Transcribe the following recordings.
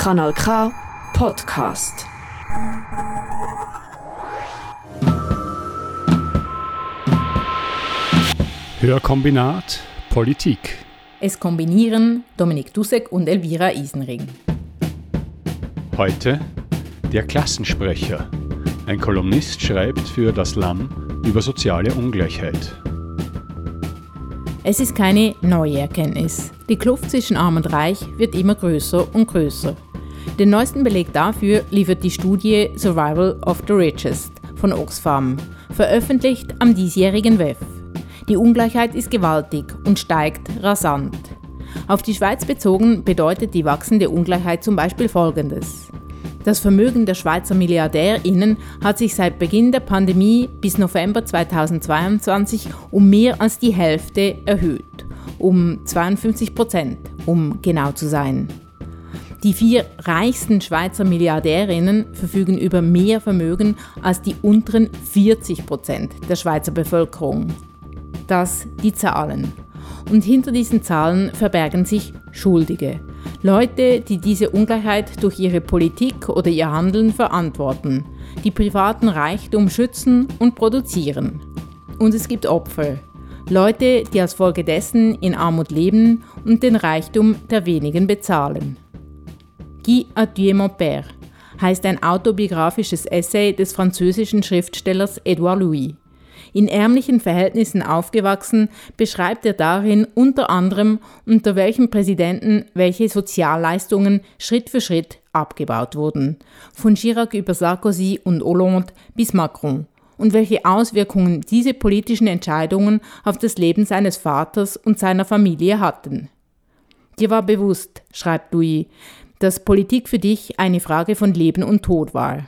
Kanal K Podcast. Hörkombinat Politik. Es kombinieren Dominik Dussek und Elvira Isenring. Heute der Klassensprecher. Ein Kolumnist schreibt für das Lamm über soziale Ungleichheit. Es ist keine neue Erkenntnis. Die Kluft zwischen Arm und Reich wird immer größer und größer. Den neuesten Beleg dafür liefert die Studie Survival of the Richest von Oxfam, veröffentlicht am diesjährigen WEF. Die Ungleichheit ist gewaltig und steigt rasant. Auf die Schweiz bezogen bedeutet die wachsende Ungleichheit zum Beispiel Folgendes. Das Vermögen der Schweizer MilliardärInnen hat sich seit Beginn der Pandemie bis November 2022 um mehr als die Hälfte erhöht. Um 52 Prozent, um genau zu sein. Die vier reichsten Schweizer Milliardärinnen verfügen über mehr Vermögen als die unteren 40 Prozent der Schweizer Bevölkerung das die Zahlen. Und hinter diesen Zahlen verbergen sich Schuldige. Leute, die diese Ungleichheit durch ihre Politik oder ihr Handeln verantworten, die privaten Reichtum schützen und produzieren. Und es gibt Opfer. Leute, die als Folge dessen in Armut leben und den Reichtum der wenigen bezahlen. Guy Adieu mon père heißt ein autobiografisches Essay des französischen Schriftstellers Edouard Louis. In ärmlichen Verhältnissen aufgewachsen, beschreibt er darin unter anderem, unter welchen Präsidenten welche Sozialleistungen Schritt für Schritt abgebaut wurden, von Chirac über Sarkozy und Hollande bis Macron, und welche Auswirkungen diese politischen Entscheidungen auf das Leben seines Vaters und seiner Familie hatten. Dir war bewusst, schreibt Louis, dass Politik für dich eine Frage von Leben und Tod war.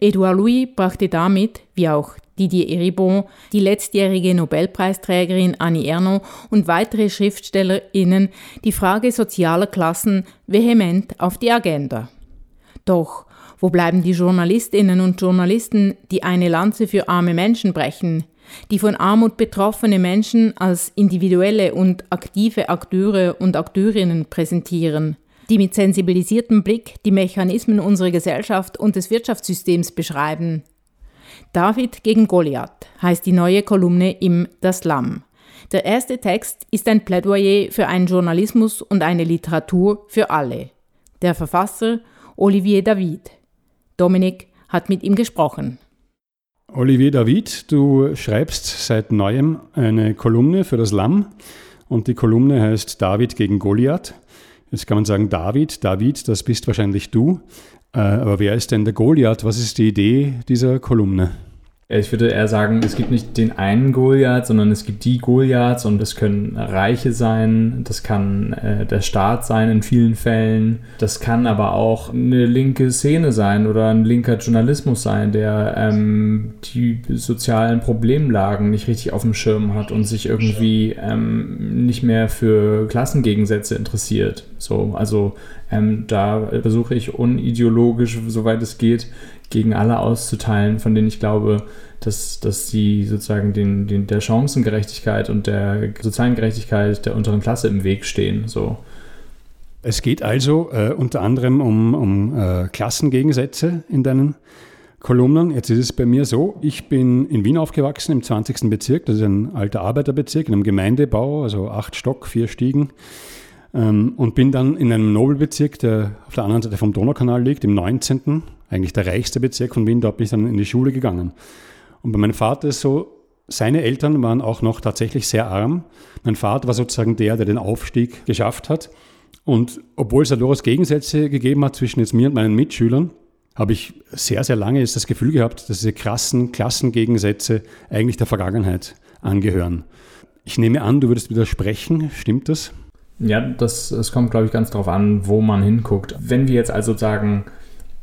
Edouard Louis brachte damit, wie auch Didier Eribon, die letztjährige Nobelpreisträgerin Annie Ernaux und weitere SchriftstellerInnen die Frage sozialer Klassen vehement auf die Agenda. Doch wo bleiben die Journalistinnen und Journalisten, die eine Lanze für arme Menschen brechen, die von Armut betroffene Menschen als individuelle und aktive Akteure und Akteurinnen präsentieren, die mit sensibilisiertem Blick die Mechanismen unserer Gesellschaft und des Wirtschaftssystems beschreiben. David gegen Goliath heißt die neue Kolumne im Das Lamm. Der erste Text ist ein Plädoyer für einen Journalismus und eine Literatur für alle. Der Verfasser Olivier David. Dominik hat mit ihm gesprochen. Olivier David, du schreibst seit neuem eine Kolumne für das Lamm und die Kolumne heißt David gegen Goliath. Jetzt kann man sagen, David, David, das bist wahrscheinlich du. Äh, aber wer ist denn der Goliath? Was ist die Idee dieser Kolumne? Ich würde eher sagen, es gibt nicht den einen Goliath, sondern es gibt die Goliaths und das können Reiche sein, das kann äh, der Staat sein in vielen Fällen, das kann aber auch eine linke Szene sein oder ein linker Journalismus sein, der ähm, die sozialen Problemlagen nicht richtig auf dem Schirm hat und sich irgendwie ähm, nicht mehr für Klassengegensätze interessiert. So, also ähm, da versuche ich unideologisch, soweit es geht, gegen alle auszuteilen, von denen ich glaube, dass, dass sie sozusagen den, den, der Chancengerechtigkeit und der sozialen Gerechtigkeit der unteren Klasse im Weg stehen. So. Es geht also äh, unter anderem um, um äh, Klassengegensätze in deinen Kolumnen. Jetzt ist es bei mir so, ich bin in Wien aufgewachsen, im 20. Bezirk, das ist ein alter Arbeiterbezirk, in einem Gemeindebau, also acht Stock, vier Stiegen. Ähm, und bin dann in einem Nobelbezirk, der auf der anderen Seite vom Donaukanal liegt, im 19., eigentlich der reichste Bezirk von Wien, dort bin ich dann in die Schule gegangen. Und bei meinem Vater ist so, seine Eltern waren auch noch tatsächlich sehr arm. Mein Vater war sozusagen der, der den Aufstieg geschafft hat. Und obwohl es da durchaus Gegensätze gegeben hat zwischen jetzt mir und meinen Mitschülern, habe ich sehr, sehr lange das Gefühl gehabt, dass diese krassen Klassengegensätze eigentlich der Vergangenheit angehören. Ich nehme an, du würdest widersprechen, stimmt das? Ja, das, es kommt, glaube ich, ganz darauf an, wo man hinguckt. Wenn wir jetzt also sagen,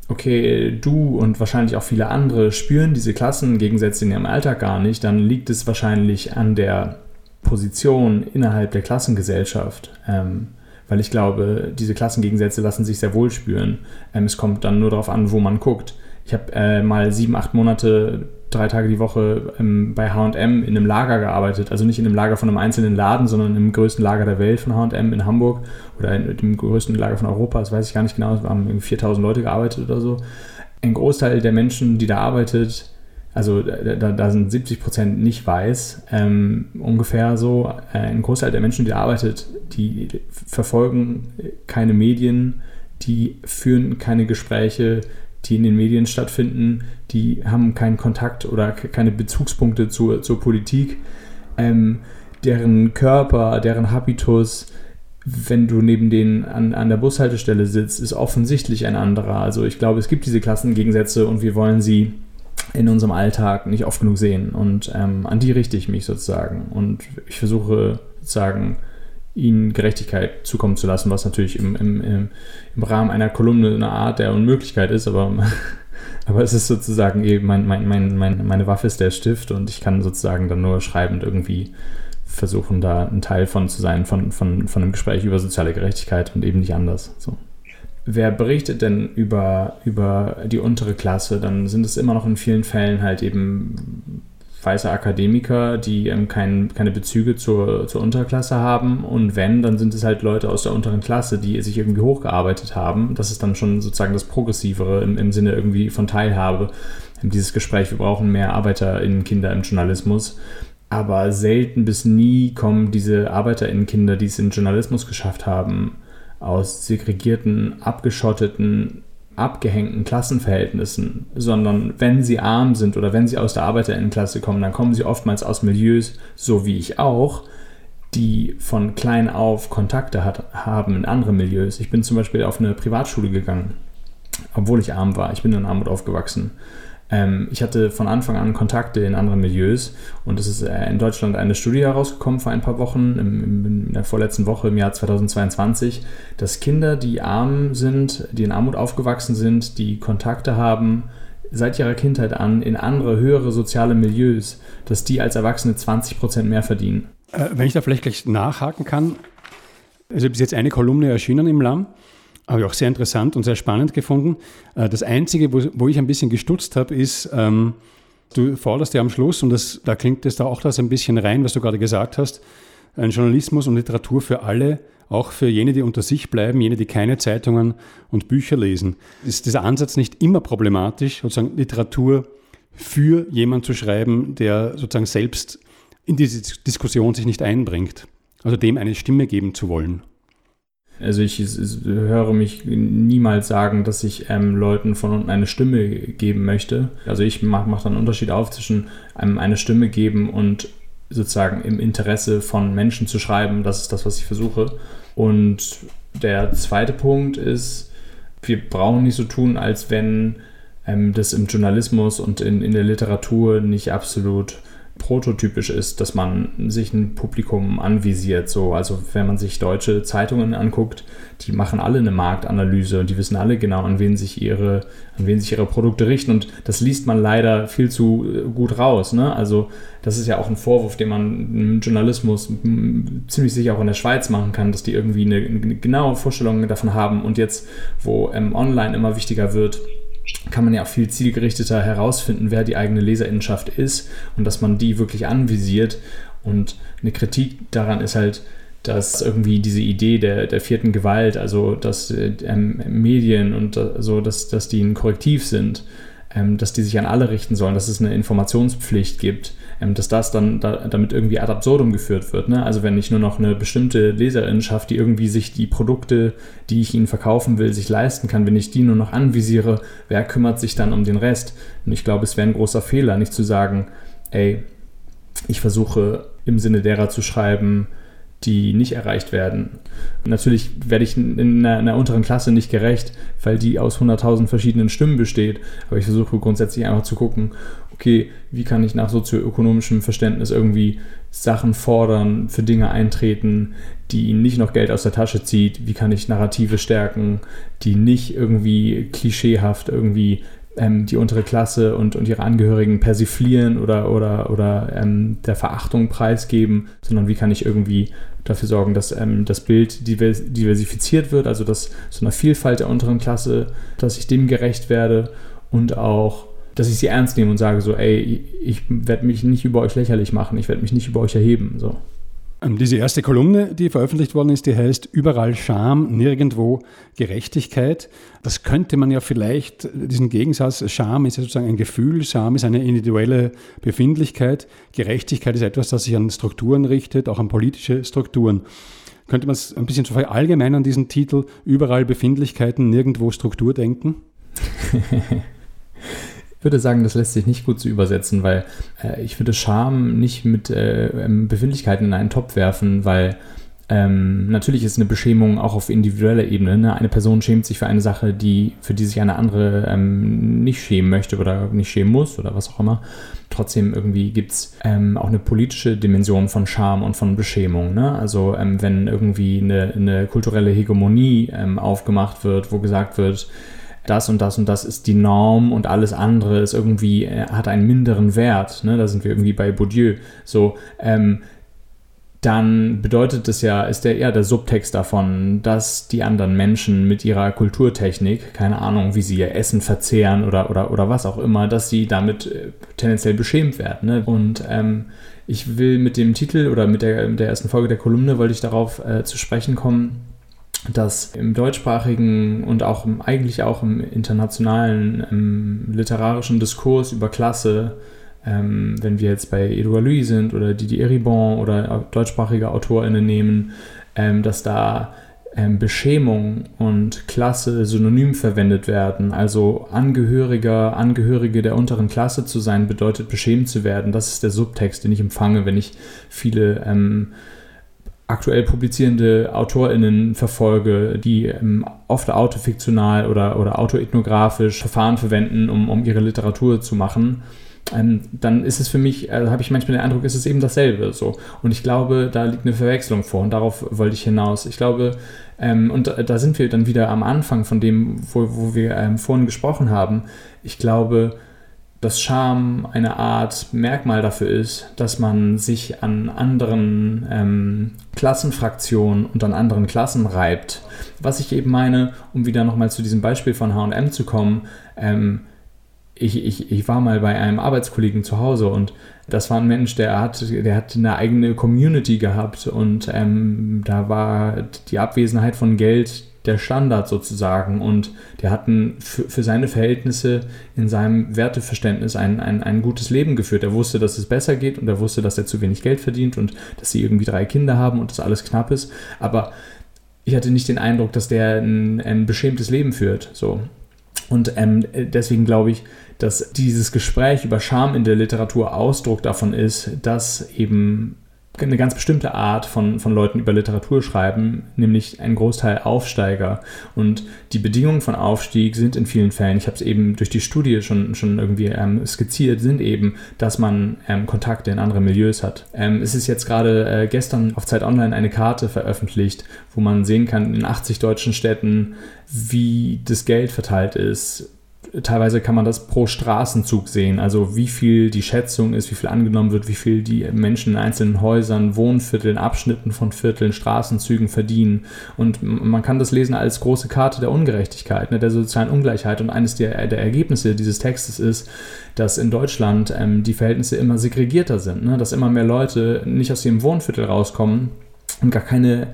okay, du und wahrscheinlich auch viele andere spüren diese Klassengegensätze in ihrem Alltag gar nicht, dann liegt es wahrscheinlich an der Position innerhalb der Klassengesellschaft. Ähm, weil ich glaube, diese Klassengegensätze lassen sich sehr wohl spüren. Ähm, es kommt dann nur darauf an, wo man guckt. Ich habe äh, mal sieben, acht Monate drei Tage die Woche ähm, bei HM in einem Lager gearbeitet. Also nicht in einem Lager von einem einzelnen Laden, sondern im größten Lager der Welt von HM in Hamburg oder in dem größten Lager von Europa. Das weiß ich gar nicht genau. Es haben 4000 Leute gearbeitet oder so. Ein Großteil der Menschen, die da arbeitet, also da, da sind 70 Prozent nicht weiß, ähm, ungefähr so. Äh, ein Großteil der Menschen, die da arbeitet, die verfolgen keine Medien, die führen keine Gespräche, die in den Medien stattfinden, die haben keinen Kontakt oder keine Bezugspunkte zur, zur Politik. Ähm, deren Körper, deren Habitus, wenn du neben denen an, an der Bushaltestelle sitzt, ist offensichtlich ein anderer. Also ich glaube, es gibt diese Klassengegensätze und wir wollen sie in unserem Alltag nicht oft genug sehen. Und ähm, an die richte ich mich sozusagen. Und ich versuche sozusagen ihnen Gerechtigkeit zukommen zu lassen, was natürlich im, im, im, Rahmen einer Kolumne eine Art der Unmöglichkeit ist, aber, aber es ist sozusagen eben mein, mein, mein, mein, meine Waffe ist der Stift und ich kann sozusagen dann nur schreibend irgendwie versuchen, da ein Teil von zu sein, von, von, von einem Gespräch über soziale Gerechtigkeit und eben nicht anders. So. Wer berichtet denn über, über die untere Klasse? Dann sind es immer noch in vielen Fällen halt eben weiße Akademiker, die ähm, kein, keine Bezüge zur, zur Unterklasse haben. Und wenn, dann sind es halt Leute aus der unteren Klasse, die sich irgendwie hochgearbeitet haben. Das ist dann schon sozusagen das Progressivere im, im Sinne irgendwie von Teilhabe. Dieses Gespräch, wir brauchen mehr ArbeiterInnen-Kinder im Journalismus. Aber selten bis nie kommen diese ArbeiterInnen-Kinder, die es in Journalismus geschafft haben, aus segregierten, abgeschotteten, abgehängten Klassenverhältnissen, sondern wenn sie arm sind oder wenn sie aus der Arbeiterinnenklasse kommen, dann kommen sie oftmals aus Milieus, so wie ich auch, die von klein auf Kontakte hat, haben in andere Milieus. Ich bin zum Beispiel auf eine Privatschule gegangen, obwohl ich arm war. Ich bin in Armut aufgewachsen. Ähm, ich hatte von Anfang an Kontakte in anderen Milieus und es ist äh, in Deutschland eine Studie herausgekommen vor ein paar Wochen, im, in der vorletzten Woche im Jahr 2022, dass Kinder, die arm sind, die in Armut aufgewachsen sind, die Kontakte haben, seit ihrer Kindheit an in andere, höhere soziale Milieus, dass die als Erwachsene 20 Prozent mehr verdienen. Äh, wenn ich da vielleicht gleich nachhaken kann, also bis jetzt eine Kolumne erschienen im LAM habe ich auch sehr interessant und sehr spannend gefunden. Äh, das Einzige, wo, wo ich ein bisschen gestutzt habe, ist, ähm, du forderst ja am Schluss, und das, da klingt es da auch das ein bisschen rein, was du gerade gesagt hast, ein Journalismus und Literatur für alle, auch für jene, die unter sich bleiben, jene, die keine Zeitungen und Bücher lesen. Ist dieser Ansatz nicht immer problematisch, sozusagen Literatur für jemanden zu schreiben, der sozusagen selbst in diese Diskussion sich nicht einbringt? Also dem eine Stimme geben zu wollen. Also ich, ich, höre mich niemals sagen, dass ich ähm, Leuten von unten eine Stimme geben möchte. Also ich mache mach dann einen Unterschied auf zwischen einem eine Stimme geben und sozusagen im Interesse von Menschen zu schreiben. Das ist das, was ich versuche. Und der zweite Punkt ist, wir brauchen nicht so tun, als wenn ähm, das im Journalismus und in, in der Literatur nicht absolut prototypisch ist, dass man sich ein Publikum anvisiert. So, also wenn man sich deutsche Zeitungen anguckt, die machen alle eine Marktanalyse und die wissen alle genau, an wen sich ihre, an wen sich ihre Produkte richten. Und das liest man leider viel zu äh, gut raus. Ne? Also das ist ja auch ein Vorwurf, den man im Journalismus ziemlich sicher auch in der Schweiz machen kann, dass die irgendwie eine, eine genaue Vorstellung davon haben. Und jetzt, wo ähm, online immer wichtiger wird, kann man ja auch viel zielgerichteter herausfinden, wer die eigene Leserinnenschaft ist und dass man die wirklich anvisiert. Und eine Kritik daran ist halt, dass irgendwie diese Idee der, der vierten Gewalt, also dass äh, Medien und so, dass, dass die ein Korrektiv sind, ähm, dass die sich an alle richten sollen, dass es eine Informationspflicht gibt, ähm, dass das dann da, damit irgendwie ad absurdum geführt wird. Ne? Also wenn ich nur noch eine bestimmte Leserin schaffe, die irgendwie sich die Produkte, die ich ihnen verkaufen will, sich leisten kann, wenn ich die nur noch anvisiere, wer kümmert sich dann um den Rest? Und ich glaube, es wäre ein großer Fehler, nicht zu sagen, ey, ich versuche im Sinne derer zu schreiben, die nicht erreicht werden. Natürlich werde ich in einer, in einer, unteren Klasse nicht gerecht, weil die aus 100.000 verschiedenen Stimmen besteht. Aber ich versuche grundsätzlich einfach zu gucken, okay, wie kann ich nach sozioökonomischem Verständnis irgendwie Sachen fordern, für Dinge eintreten, die nicht noch Geld aus der Tasche zieht? Wie kann ich Narrative stärken, die nicht irgendwie klischeehaft irgendwie ähm, die untere Klasse und, und ihre Angehörigen persiflieren oder, oder, oder ähm, der Verachtung preisgeben, sondern wie kann ich irgendwie dafür sorgen, dass ähm, das Bild diversifiziert wird, also dass so eine Vielfalt der unteren Klasse, dass ich dem gerecht werde und auch, dass ich sie ernst nehme und sage so, ey, ich werde mich nicht über euch lächerlich machen, ich werde mich nicht über euch erheben. So. Ähm, diese erste Kolumne, die veröffentlicht worden ist, die heißt Überall Scham, nirgendwo Gerechtigkeit. Das könnte man ja vielleicht, diesen Gegensatz, Scham ist ja sozusagen ein Gefühl, Scham ist eine individuelle Befindlichkeit, Gerechtigkeit ist etwas, das sich an Strukturen richtet, auch an politische Strukturen. Könnte man es ein bisschen zu allgemein an diesen Titel Überall Befindlichkeiten, nirgendwo Struktur denken? Würde sagen, das lässt sich nicht gut zu übersetzen, weil äh, ich würde Scham nicht mit äh, ähm, Befindlichkeiten in einen Topf werfen, weil ähm, natürlich ist eine Beschämung auch auf individueller Ebene. Ne? Eine Person schämt sich für eine Sache, die, für die sich eine andere ähm, nicht schämen möchte oder nicht schämen muss oder was auch immer. Trotzdem irgendwie gibt es ähm, auch eine politische Dimension von Scham und von Beschämung. Ne? Also ähm, wenn irgendwie eine, eine kulturelle Hegemonie ähm, aufgemacht wird, wo gesagt wird, das und das und das ist die Norm und alles andere ist irgendwie, äh, hat einen minderen Wert. Ne? Da sind wir irgendwie bei Bourdieu. So, ähm, dann bedeutet es ja, ist der eher der Subtext davon, dass die anderen Menschen mit ihrer Kulturtechnik, keine Ahnung, wie sie ihr Essen verzehren oder, oder, oder was auch immer, dass sie damit äh, tendenziell beschämt werden. Ne? Und ähm, ich will mit dem Titel oder mit der, mit der ersten Folge der Kolumne, wollte ich darauf äh, zu sprechen kommen, dass im deutschsprachigen und auch im, eigentlich auch im internationalen im literarischen Diskurs über Klasse, ähm, wenn wir jetzt bei Edouard Louis sind oder Didier Eribon oder deutschsprachige AutorInnen nehmen, ähm, dass da ähm, Beschämung und Klasse synonym verwendet werden. Also Angehöriger, Angehörige der unteren Klasse zu sein, bedeutet beschämt zu werden. Das ist der Subtext, den ich empfange, wenn ich viele ähm, aktuell publizierende AutorInnen verfolge, die ähm, oft autofiktional oder, oder autoethnografisch Verfahren verwenden, um, um ihre Literatur zu machen, ähm, dann ist es für mich, äh, habe ich manchmal den Eindruck, ist es eben dasselbe so. Und ich glaube, da liegt eine Verwechslung vor und darauf wollte ich hinaus. Ich glaube, ähm, und da, da, sind wir dann wieder am Anfang von dem, wo, wo wir ähm, vorhin gesprochen haben. Ich glaube, dass Scham eine Art Merkmal dafür ist, dass man sich an anderen ähm, Klassenfraktionen und an anderen Klassen reibt. Was ich eben meine, um wieder nochmal zu diesem Beispiel von HM zu kommen, ähm, ich, ich, ich war mal bei einem Arbeitskollegen zu Hause und das war ein Mensch, der hat, der hat eine eigene Community gehabt und ähm, da war die Abwesenheit von Geld der Standard sozusagen und der hat ein, für, für, seine Verhältnisse in seinem Werteverständnis ein, ein, ein gutes Leben geführt. Er wusste, dass es besser geht und er wusste, dass er zu wenig Geld verdient und dass sie irgendwie drei Kinder haben und dass alles knapp ist. Aber ich hatte nicht den Eindruck, dass der ein, ein beschämtes Leben führt. So. Und ähm, deswegen glaube ich, dass dieses Gespräch über Scham in der Literatur Ausdruck davon ist, dass eben eine ganz bestimmte Art von, von Leuten über Literatur schreiben, nämlich ein Großteil Aufsteiger. Und die Bedingungen von Aufstieg sind in vielen Fällen, ich habe es eben durch die Studie schon, schon irgendwie ähm, skizziert, sind eben, dass man ähm, Kontakte in andere Milieus hat. Ähm, es ist jetzt gerade äh, gestern auf Zeit Online eine Karte veröffentlicht, wo man sehen kann in 80 deutschen Städten, wie das Geld verteilt ist teilweise kann man das pro Straßenzug sehen, also wie viel die Schätzung ist, wie viel angenommen wird, wie viel die Menschen in einzelnen Häusern, Wohnvierteln, Abschnitten von Vierteln, Straßenzügen verdienen. Und man kann das lesen als große Karte der Ungerechtigkeit, ne, der sozialen Ungleichheit. Und eines der, der Ergebnisse dieses Textes ist, dass in Deutschland ähm, die Verhältnisse immer segregierter sind, ne, dass immer mehr Leute nicht aus dem Wohnviertel rauskommen und gar keine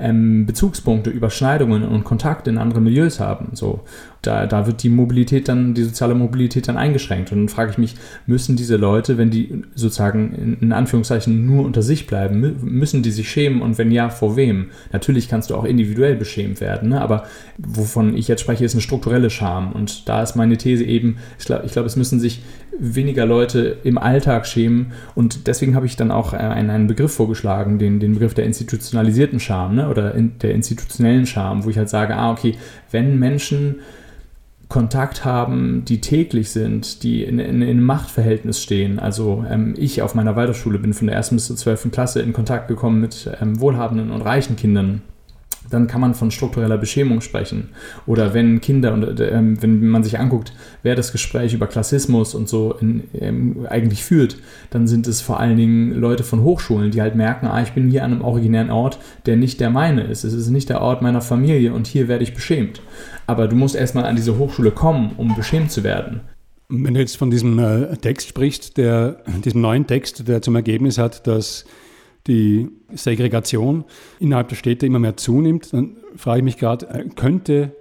ähm, Bezugspunkte, Überschneidungen und Kontakte in andere Milieus haben. So, da, da wird die Mobilität dann, die soziale Mobilität dann eingeschränkt. Und dann frage ich mich, müssen diese Leute, wenn die sozusagen in, in Anführungszeichen nur unter sich bleiben, müssen die sich schämen und wenn ja, vor wem? Natürlich kannst du auch individuell beschämt werden, ne? aber wovon ich jetzt spreche, ist eine strukturelle Scham. Und da ist meine These eben, ich glaube, ich glaub, es müssen sich weniger Leute im Alltag schämen. Und deswegen habe ich dann auch einen, einen Begriff vorgeschlagen, den, den Begriff der institutionalisierten Scham ne? oder in, der institutionellen Scham, wo ich halt sage, ah, okay, wenn Menschen Kontakt haben, die täglich sind, die in, in, in Machtverhältnis stehen. Also ähm, ich auf meiner Waldorfschule bin von der ersten bis zur zwölften Klasse in Kontakt gekommen mit ähm, wohlhabenden und reichen Kindern dann kann man von struktureller Beschämung sprechen. Oder wenn Kinder und äh, wenn man sich anguckt, wer das Gespräch über Klassismus und so in, ähm, eigentlich führt, dann sind es vor allen Dingen Leute von Hochschulen, die halt merken, ah, ich bin hier an einem originären Ort, der nicht der meine ist. Es ist nicht der Ort meiner Familie und hier werde ich beschämt. Aber du musst erstmal an diese Hochschule kommen, um beschämt zu werden. Wenn du jetzt von diesem äh, Text sprichst, der, diesem neuen Text, der zum Ergebnis hat, dass die Segregation innerhalb der Städte immer mehr zunimmt, dann frage ich mich gerade, äh, könnte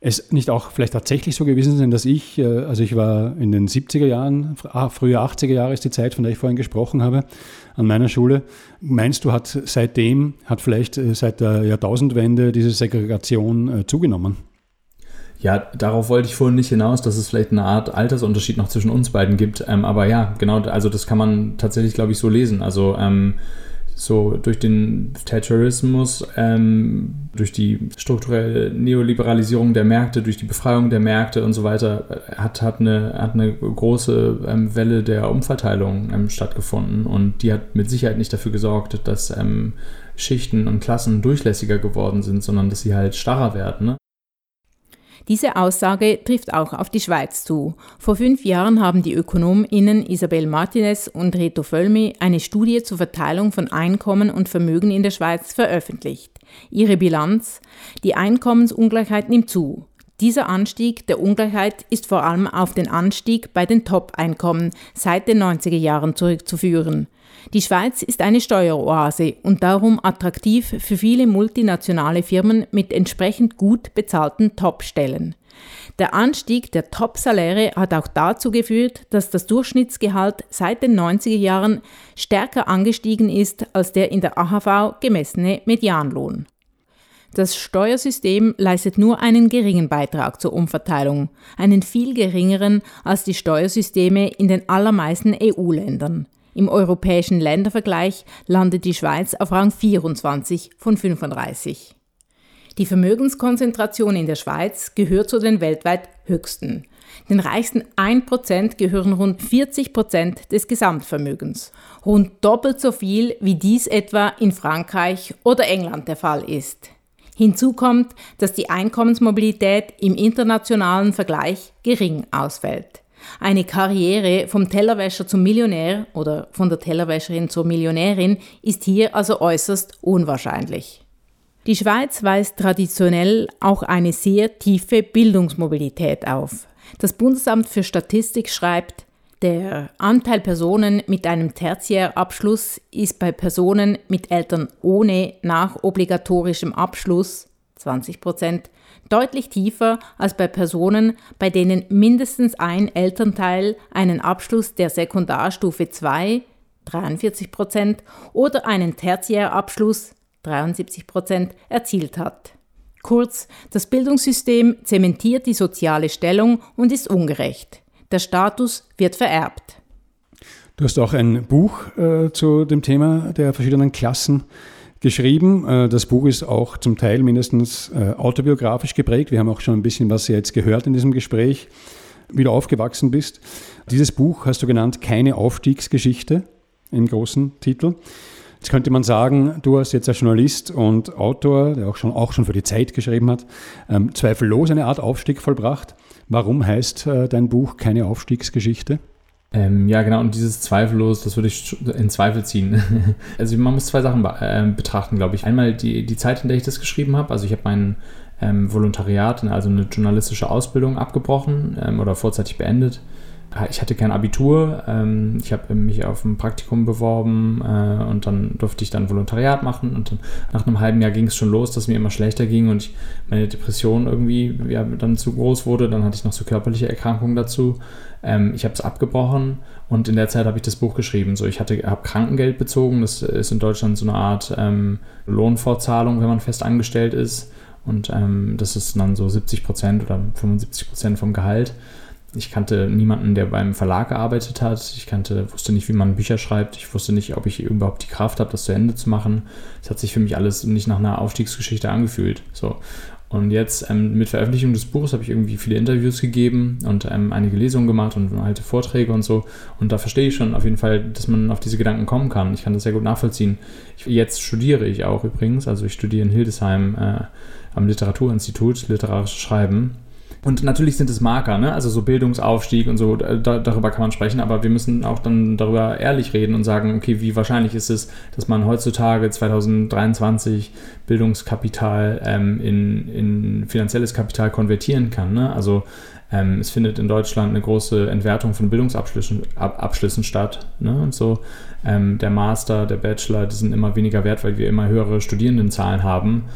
es nicht auch vielleicht tatsächlich so gewesen sein, dass ich, äh, also ich war in den 70er Jahren, ah, früher 80er Jahre ist die Zeit, von der ich vorhin gesprochen habe, an meiner Schule. Meinst du, hat seitdem, hat vielleicht äh, seit der Jahrtausendwende diese Segregation zugenommen? Ja, darauf wollte ich vorhin nicht hinaus, dass es vielleicht eine Art Altersunterschied noch zwischen uns beiden gibt. Ähm, aber ja, genau, also das kann man tatsächlich, glaube ich, so lesen. Also ähm, so durch den Thatcherismus, ähm, durch die strukturelle Neoliberalisierung der Märkte, durch die Befreiung der Märkte und so weiter, äh, hat, hat, eine, hat eine große ähm, Welle der Umverteilung ähm, stattgefunden und die hat mit Sicherheit nicht dafür gesorgt, dass ähm, Schichten und Klassen durchlässiger geworden sind, sondern dass sie halt starrer werden. Ne? Diese Aussage trifft auch auf die Schweiz zu. Vor fünf Jahren haben die ÖkonomInnen Isabel Martinez und Reto Völmi eine Studie zur Verteilung von Einkommen und Vermögen in der Schweiz veröffentlicht. Ihre Bilanz? Die Einkommensungleichheit nimmt zu. Dieser Anstieg der Ungleichheit ist vor allem auf den Anstieg bei den Top-Einkommen seit den 90er Jahren zurückzuführen. Die Schweiz ist eine Steueroase und darum attraktiv für viele multinationale Firmen mit entsprechend gut bezahlten Top-Stellen. Der Anstieg der Top-Saläre hat auch dazu geführt, dass das Durchschnittsgehalt seit den 90er Jahren stärker angestiegen ist als der in der AHV gemessene Medianlohn. Das Steuersystem leistet nur einen geringen Beitrag zur Umverteilung, einen viel geringeren als die Steuersysteme in den allermeisten EU-Ländern. Im europäischen Ländervergleich landet die Schweiz auf Rang 24 von 35. Die Vermögenskonzentration in der Schweiz gehört zu den weltweit höchsten. Den reichsten 1% gehören rund 40% des Gesamtvermögens, rund doppelt so viel wie dies etwa in Frankreich oder England der Fall ist. Hinzu kommt, dass die Einkommensmobilität im internationalen Vergleich gering ausfällt. Eine Karriere vom Tellerwäscher zum Millionär oder von der Tellerwäscherin zur Millionärin ist hier also äußerst unwahrscheinlich. Die Schweiz weist traditionell auch eine sehr tiefe Bildungsmobilität auf. Das Bundesamt für Statistik schreibt, der Anteil Personen mit einem Tertiärabschluss ist bei Personen mit Eltern ohne nachobligatorischem Abschluss 20 Prozent deutlich tiefer als bei Personen, bei denen mindestens ein Elternteil einen Abschluss der Sekundarstufe 2 43 Prozent oder einen Tertiärabschluss 73 Prozent erzielt hat. Kurz, das Bildungssystem zementiert die soziale Stellung und ist ungerecht. Der Status wird vererbt. Du hast auch ein Buch äh, zu dem Thema der verschiedenen Klassen geschrieben. Äh, das Buch ist auch zum Teil mindestens äh, autobiografisch geprägt. Wir haben auch schon ein bisschen was jetzt gehört in diesem Gespräch, wie du aufgewachsen bist. Dieses Buch hast du genannt Keine Aufstiegsgeschichte im großen Titel. Jetzt könnte man sagen, du hast jetzt als Journalist und Autor, der auch schon, auch schon für die Zeit geschrieben hat, ähm, zweifellos eine Art Aufstieg vollbracht. Warum heißt äh, dein Buch keine Aufstiegsgeschichte? Ähm, ja, genau, und dieses zweifellos, das würde ich in Zweifel ziehen. also man muss zwei Sachen äh, betrachten, glaube ich. Einmal die, die Zeit, in der ich das geschrieben habe. Also ich habe mein ähm, Volontariat, also eine journalistische Ausbildung abgebrochen ähm, oder vorzeitig beendet ich hatte kein Abitur, ähm, ich habe mich auf ein Praktikum beworben äh, und dann durfte ich dann Volontariat machen und dann, nach einem halben Jahr ging es schon los, dass mir immer schlechter ging und ich, meine Depression irgendwie ja, dann zu groß wurde. Dann hatte ich noch so körperliche Erkrankungen dazu. Ähm, ich habe es abgebrochen und in der Zeit habe ich das Buch geschrieben. So, ich habe Krankengeld bezogen. Das ist in Deutschland so eine Art ähm, Lohnfortzahlung, wenn man fest angestellt ist. Und ähm, das ist dann so 70 Prozent oder 75 Prozent vom Gehalt. Ich kannte niemanden, der beim Verlag gearbeitet hat. Ich kannte, wusste nicht, wie man Bücher schreibt. Ich wusste nicht, ob ich überhaupt die Kraft habe, das zu Ende zu machen. Es hat sich für mich alles nicht nach einer Aufstiegsgeschichte angefühlt. So. Und jetzt ähm, mit Veröffentlichung des Buches habe ich irgendwie viele Interviews gegeben und ähm, einige Lesungen gemacht und alte Vorträge und so. Und da verstehe ich schon auf jeden Fall, dass man auf diese Gedanken kommen kann. Ich kann das sehr gut nachvollziehen. Ich, jetzt studiere ich auch übrigens, also ich studiere in Hildesheim äh, am Literaturinstitut literarisches Schreiben und natürlich sind es Marker, ne? also so Bildungsaufstieg und so, da, darüber kann man sprechen, aber wir müssen auch dann darüber ehrlich reden und sagen, okay, wie wahrscheinlich ist es, dass man heutzutage 2023 Bildungskapital ähm, in, in finanzielles Kapital konvertieren kann. Ne? Also ähm, es findet in Deutschland eine große Entwertung von Bildungsabschlüssen Ab Abschlüssen statt. Ne? Und so ähm, der Master, der Bachelor, die sind immer weniger wert, weil wir immer höhere Studierendenzahlen haben.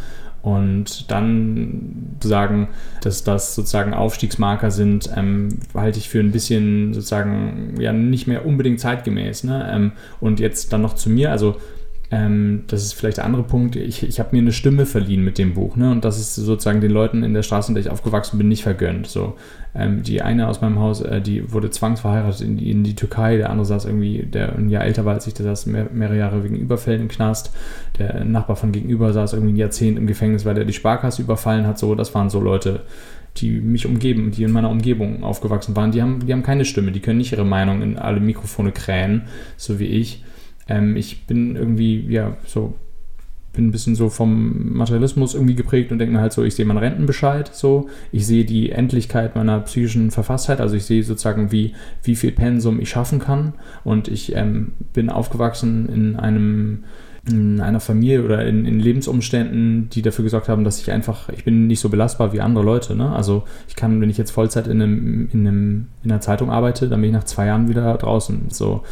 Und dann sagen, dass das sozusagen Aufstiegsmarker sind, ähm, halte ich für ein bisschen sozusagen ja nicht mehr unbedingt zeitgemäß. Ne? Ähm, und jetzt dann noch zu mir, also ähm, das ist vielleicht der andere Punkt, ich, ich habe mir eine Stimme verliehen mit dem Buch. Ne? Und das ist sozusagen den Leuten in der Straße, in der ich aufgewachsen bin, nicht vergönnt. So, ähm, die eine aus meinem Haus, äh, die wurde zwangsverheiratet in die, in die, Türkei, der andere saß irgendwie, der ein Jahr älter war als ich, der saß mehr, mehrere Jahre wegen Überfällen im Knast. Der Nachbar von gegenüber saß irgendwie ein Jahrzehnt im Gefängnis, weil er die Sparkasse überfallen hat. So, das waren so Leute, die mich umgeben, die in meiner Umgebung aufgewachsen waren. Die haben, die haben keine Stimme, die können nicht ihre Meinung in alle Mikrofone krähen, so wie ich. Ähm, ich bin irgendwie, ja, so, bin ein bisschen so vom Materialismus irgendwie geprägt und denke mir halt so, ich sehe meinen Rentenbescheid so, ich sehe die Endlichkeit meiner psychischen Verfasstheit, also ich sehe sozusagen, wie, wie viel Pensum ich schaffen kann und ich ähm, bin aufgewachsen in einem in einer Familie oder in, in, Lebensumständen, die dafür gesorgt haben, dass ich einfach, ich bin nicht so belastbar wie andere Leute. Ne? Also ich kann, wenn ich jetzt Vollzeit in, einem, in, einem, in einer Zeitung arbeite, dann bin ich nach zwei Jahren wieder draußen. So.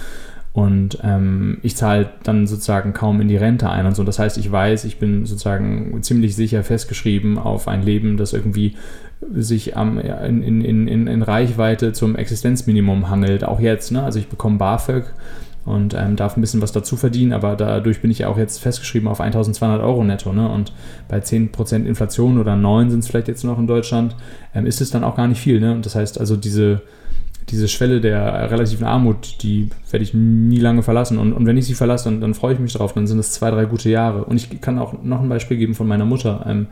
Und ähm, ich zahle dann sozusagen kaum in die Rente ein und so. Das heißt, ich weiß, ich bin sozusagen ziemlich sicher festgeschrieben auf ein Leben, das irgendwie sich am, in, in, in, in Reichweite zum Existenzminimum hangelt, auch jetzt. Ne? Also ich bekomme BAföG und ähm, darf ein bisschen was dazu verdienen, aber dadurch bin ich ja auch jetzt festgeschrieben auf 1200 Euro netto. Ne? Und bei 10% Inflation oder 9 sind es vielleicht jetzt noch in Deutschland, ähm, ist es dann auch gar nicht viel. Ne? Und das heißt also, diese diese Schwelle der relativen Armut, die werde ich nie lange verlassen. Und, und wenn ich sie verlasse, dann, dann freue ich mich darauf. Dann sind es zwei, drei gute Jahre. Und ich kann auch noch ein Beispiel geben von meiner Mutter. Ähm,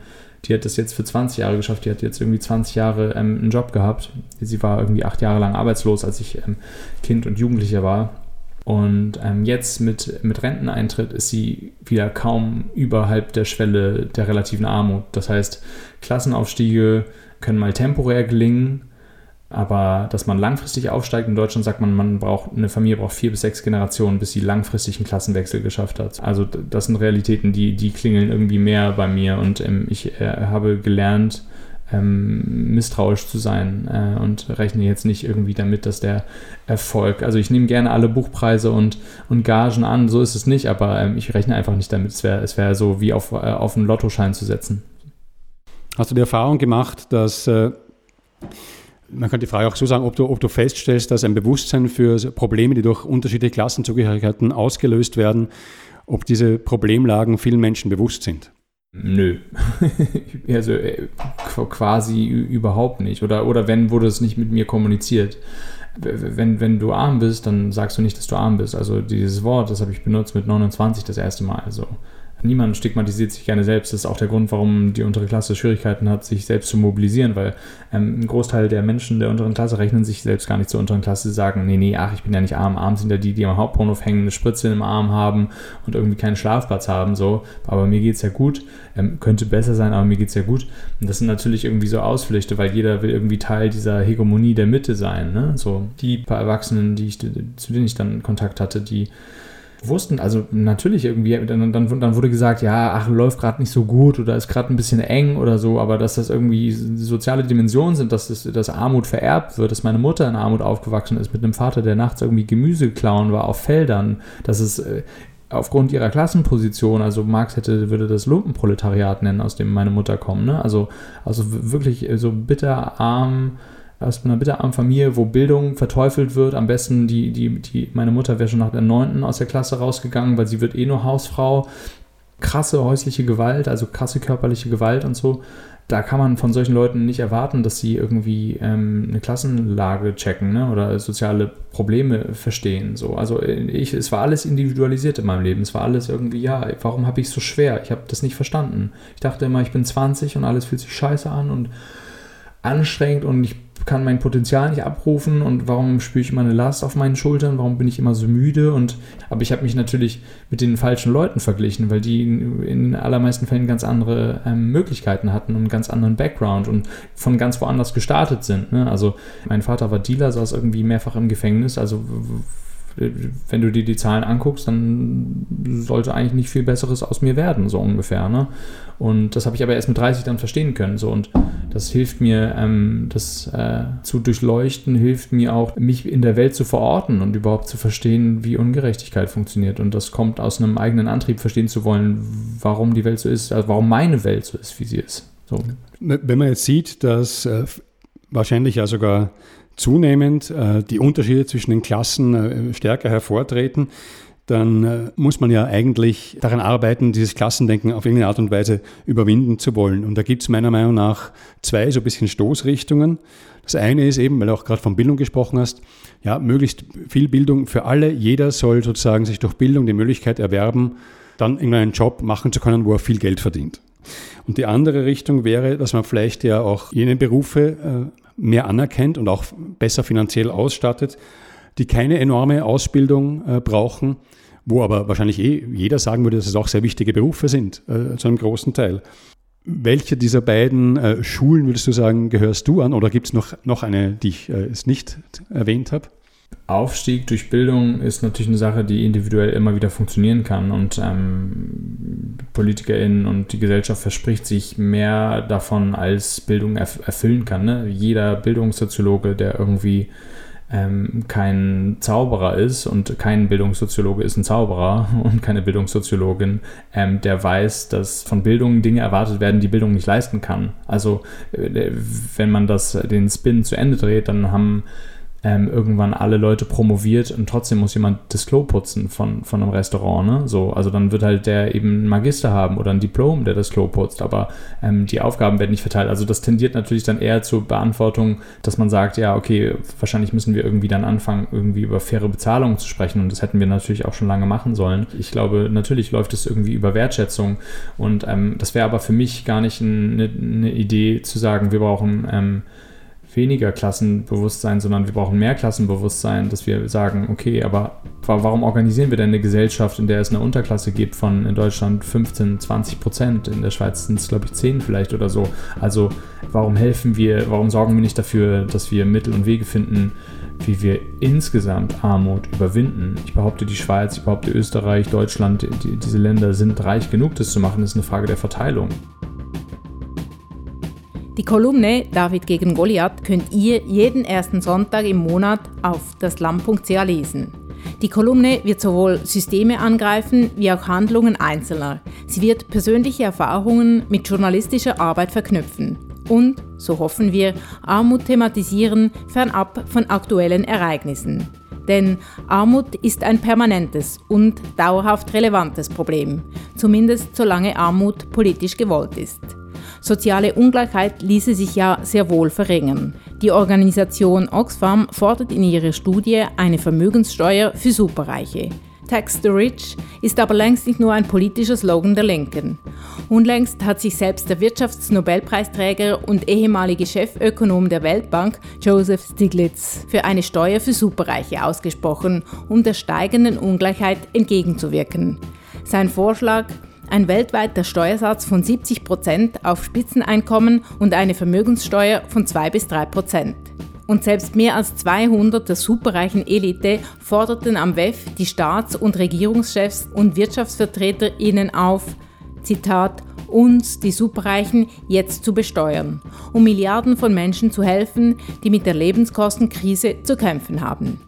die hat das jetzt für 20 Jahre geschafft. Die hat jetzt irgendwie 20 Jahre ähm, einen Job gehabt. Sie war irgendwie acht Jahre lang arbeitslos, als ich ähm, Kind und Jugendlicher war. Und ähm, jetzt mit, mit Renteneintritt ist sie wieder kaum überhalb der Schwelle der relativen Armut. Das heißt, Klassenaufstiege können mal temporär gelingen, aber dass man langfristig aufsteigt, in Deutschland sagt man, man braucht, eine Familie braucht vier bis sechs Generationen, bis sie langfristig einen Klassenwechsel geschafft hat. Also das sind Realitäten, die, die klingeln irgendwie mehr bei mir und ähm, ich äh, habe gelernt, ähm, misstrauisch zu sein äh, und rechne jetzt nicht irgendwie damit, dass der Erfolg, also ich nehme gerne alle Buchpreise und, und Gagen an, so ist es nicht, aber ähm, ich rechne einfach nicht damit. Es wäre es wär so wie auf, äh, auf einen Lottoschein zu setzen. Hast du die Erfahrung gemacht, dass äh, man könnte die Frage auch so sagen, ob du, ob du feststellst, dass ein Bewusstsein für Probleme, die durch unterschiedliche Klassenzugehörigkeiten ausgelöst werden, ob diese Problemlagen vielen Menschen bewusst sind. Nö. also äh, quasi überhaupt nicht. Oder, oder wenn, wurde es nicht mit mir kommuniziert. Wenn, wenn du arm bist, dann sagst du nicht, dass du arm bist. Also dieses Wort, das habe ich benutzt mit 29 das erste Mal. Also niemand stigmatisiert sich gerne selbst. Das ist auch der Grund, warum die untere Klasse Schwierigkeiten hat, sich selbst zu mobilisieren, weil ähm, ein Großteil der Menschen der unteren Klasse rechnen sich selbst gar nicht zur unteren Klasse, sagen, nee, nee, ach, ich bin ja nicht arm. Arm sind ja die, die am Hauptbahnhof hängen, eine Spritze im Arm haben und irgendwie keinen Schlafplatz haben, so. Aber mir geht es ja gut. Ähm, könnte besser sein, aber mir geht es ja gut. Und das sind natürlich irgendwie so Ausflüchte, weil jeder will irgendwie Teil dieser Hegemonie der Mitte sein, ne? So, die paar Erwachsenen, die ich, zu denen ich dann Kontakt hatte, die wussten, also natürlich irgendwie, dann, dann, dann wurde gesagt, ja, ach, läuft gerade nicht so gut oder ist gerade ein bisschen eng oder so, aber dass das irgendwie soziale Dimensionen sind, dass, das, dass Armut vererbt wird, dass meine Mutter in Armut aufgewachsen ist mit einem Vater, der nachts irgendwie Gemüse klauen war auf Feldern, dass es äh, aufgrund ihrer Klassenposition, also Marx hätte, würde das Lumpenproletariat nennen, aus dem meine Mutter kommt, ne? also, also wirklich so bitter arm, aus einer bitterarmen Familie, wo Bildung verteufelt wird. Am besten die, die, die, meine Mutter wäre schon nach der 9. aus der Klasse rausgegangen, weil sie wird eh nur Hausfrau. krasse häusliche Gewalt, also krasse körperliche Gewalt und so, da kann man von solchen Leuten nicht erwarten, dass sie irgendwie ähm, eine Klassenlage checken ne? oder soziale Probleme verstehen. So. Also ich, es war alles individualisiert in meinem Leben. Es war alles irgendwie, ja, warum habe ich es so schwer? Ich habe das nicht verstanden. Ich dachte immer, ich bin 20 und alles fühlt sich scheiße an und anstrengend und ich kann mein Potenzial nicht abrufen und warum spüre ich immer eine Last auf meinen Schultern, warum bin ich immer so müde und aber ich habe mich natürlich mit den falschen Leuten verglichen, weil die in, allermeisten Fällen ganz andere ähm, Möglichkeiten hatten und einen ganz anderen Background und von ganz woanders gestartet sind. Ne? Also mein Vater war Dealer, saß irgendwie mehrfach im Gefängnis, also wenn du dir die Zahlen anguckst, dann sollte eigentlich nicht viel Besseres aus mir werden, so ungefähr. Ne? Und das habe ich aber erst mit 30 dann verstehen können. So. Und das hilft mir, ähm, das äh, zu durchleuchten, hilft mir auch, mich in der Welt zu verorten und überhaupt zu verstehen, wie Ungerechtigkeit funktioniert. Und das kommt aus einem eigenen Antrieb, verstehen zu wollen, warum die Welt so ist, also warum meine Welt so ist, wie sie ist. So. Wenn man jetzt sieht, dass äh, wahrscheinlich ja sogar zunehmend äh, die Unterschiede zwischen den Klassen äh, stärker hervortreten, dann äh, muss man ja eigentlich daran arbeiten, dieses Klassendenken auf irgendeine Art und Weise überwinden zu wollen. Und da gibt es meiner Meinung nach zwei so ein bisschen Stoßrichtungen. Das eine ist eben, weil du auch gerade von Bildung gesprochen hast, ja, möglichst viel Bildung für alle. Jeder soll sozusagen sich durch Bildung die Möglichkeit erwerben, dann irgendeinen Job machen zu können, wo er viel Geld verdient. Und die andere Richtung wäre, dass man vielleicht ja auch jene Berufe mehr anerkennt und auch besser finanziell ausstattet, die keine enorme Ausbildung äh, brauchen, wo aber wahrscheinlich eh jeder sagen würde, dass es auch sehr wichtige Berufe sind, äh, zu einem großen Teil. Welche dieser beiden äh, Schulen würdest du sagen, gehörst du an oder gibt es noch, noch eine, die ich äh, es nicht erwähnt habe? Aufstieg durch Bildung ist natürlich eine Sache, die individuell immer wieder funktionieren kann und ähm, PolitikerInnen und die Gesellschaft verspricht sich mehr davon, als Bildung erf erfüllen kann. Ne? Jeder Bildungssoziologe, der irgendwie ähm, kein Zauberer ist und kein Bildungssoziologe ist ein Zauberer und keine Bildungssoziologin, ähm, der weiß, dass von Bildung Dinge erwartet werden, die Bildung nicht leisten kann. Also äh, wenn man das den Spin zu Ende dreht, dann haben ähm, irgendwann alle Leute promoviert und trotzdem muss jemand das Klo putzen von, von einem Restaurant. Ne? So, also dann wird halt der eben einen Magister haben oder ein Diplom, der das Klo putzt, aber ähm, die Aufgaben werden nicht verteilt. Also das tendiert natürlich dann eher zur Beantwortung, dass man sagt, ja, okay, wahrscheinlich müssen wir irgendwie dann anfangen, irgendwie über faire Bezahlung zu sprechen und das hätten wir natürlich auch schon lange machen sollen. Ich glaube, natürlich läuft es irgendwie über Wertschätzung und ähm, das wäre aber für mich gar nicht eine, eine Idee zu sagen, wir brauchen ähm, weniger Klassenbewusstsein, sondern wir brauchen mehr Klassenbewusstsein, dass wir sagen, okay, aber warum organisieren wir denn eine Gesellschaft, in der es eine Unterklasse gibt von in Deutschland 15, 20 Prozent, in der Schweiz sind es, glaube ich, 10 vielleicht oder so. Also warum helfen wir, warum sorgen wir nicht dafür, dass wir Mittel und Wege finden, wie wir insgesamt Armut überwinden. Ich behaupte, die Schweiz, ich behaupte Österreich, Deutschland, die, diese Länder sind reich genug, das zu machen. Das ist eine Frage der Verteilung. Die Kolumne David gegen Goliath könnt ihr jeden ersten Sonntag im Monat auf daslam.ch lesen. Die Kolumne wird sowohl Systeme angreifen wie auch Handlungen Einzelner. Sie wird persönliche Erfahrungen mit journalistischer Arbeit verknüpfen und, so hoffen wir, Armut thematisieren fernab von aktuellen Ereignissen. Denn Armut ist ein permanentes und dauerhaft relevantes Problem, zumindest solange Armut politisch gewollt ist. Soziale Ungleichheit ließe sich ja sehr wohl verringern. Die Organisation Oxfam fordert in ihrer Studie eine Vermögenssteuer für Superreiche. Tax the Rich ist aber längst nicht nur ein politischer Slogan der Linken. Unlängst hat sich selbst der Wirtschaftsnobelpreisträger und ehemalige Chefökonom der Weltbank, Joseph Stiglitz, für eine Steuer für Superreiche ausgesprochen, um der steigenden Ungleichheit entgegenzuwirken. Sein Vorschlag ein weltweiter Steuersatz von 70 Prozent auf Spitzeneinkommen und eine Vermögenssteuer von 2 bis 3 Prozent. Und selbst mehr als 200 der superreichen Elite forderten am WEF die Staats- und Regierungschefs und WirtschaftsvertreterInnen auf, Zitat, uns, die Superreichen, jetzt zu besteuern, um Milliarden von Menschen zu helfen, die mit der Lebenskostenkrise zu kämpfen haben.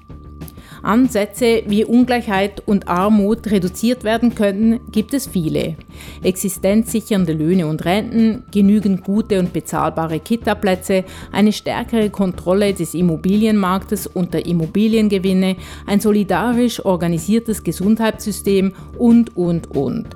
Ansätze, wie Ungleichheit und Armut reduziert werden könnten, gibt es viele. Existenzsichernde Löhne und Renten, genügend gute und bezahlbare Kita-Plätze, eine stärkere Kontrolle des Immobilienmarktes und der Immobiliengewinne, ein solidarisch organisiertes Gesundheitssystem und, und, und.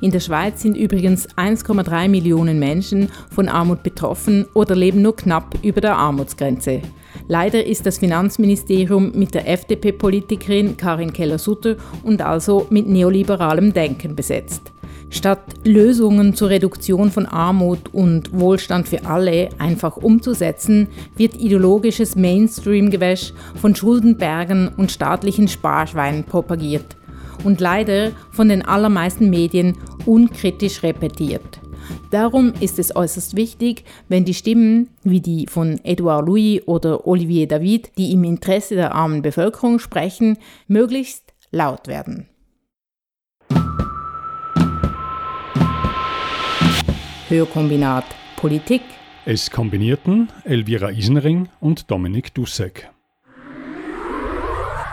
In der Schweiz sind übrigens 1,3 Millionen Menschen von Armut betroffen oder leben nur knapp über der Armutsgrenze. Leider ist das Finanzministerium mit der FDP-Politikerin Karin Keller-Sutter und also mit neoliberalem Denken besetzt. Statt Lösungen zur Reduktion von Armut und Wohlstand für alle einfach umzusetzen, wird ideologisches Mainstream-Gewäsch von Schuldenbergen und staatlichen Sparschweinen propagiert und leider von den allermeisten Medien unkritisch repetiert. Darum ist es äußerst wichtig, wenn die Stimmen wie die von Edouard Louis oder Olivier David, die im Interesse der armen Bevölkerung sprechen, möglichst laut werden. Hörkombinat Politik. Es kombinierten Elvira Isenring und Dominik Dussek.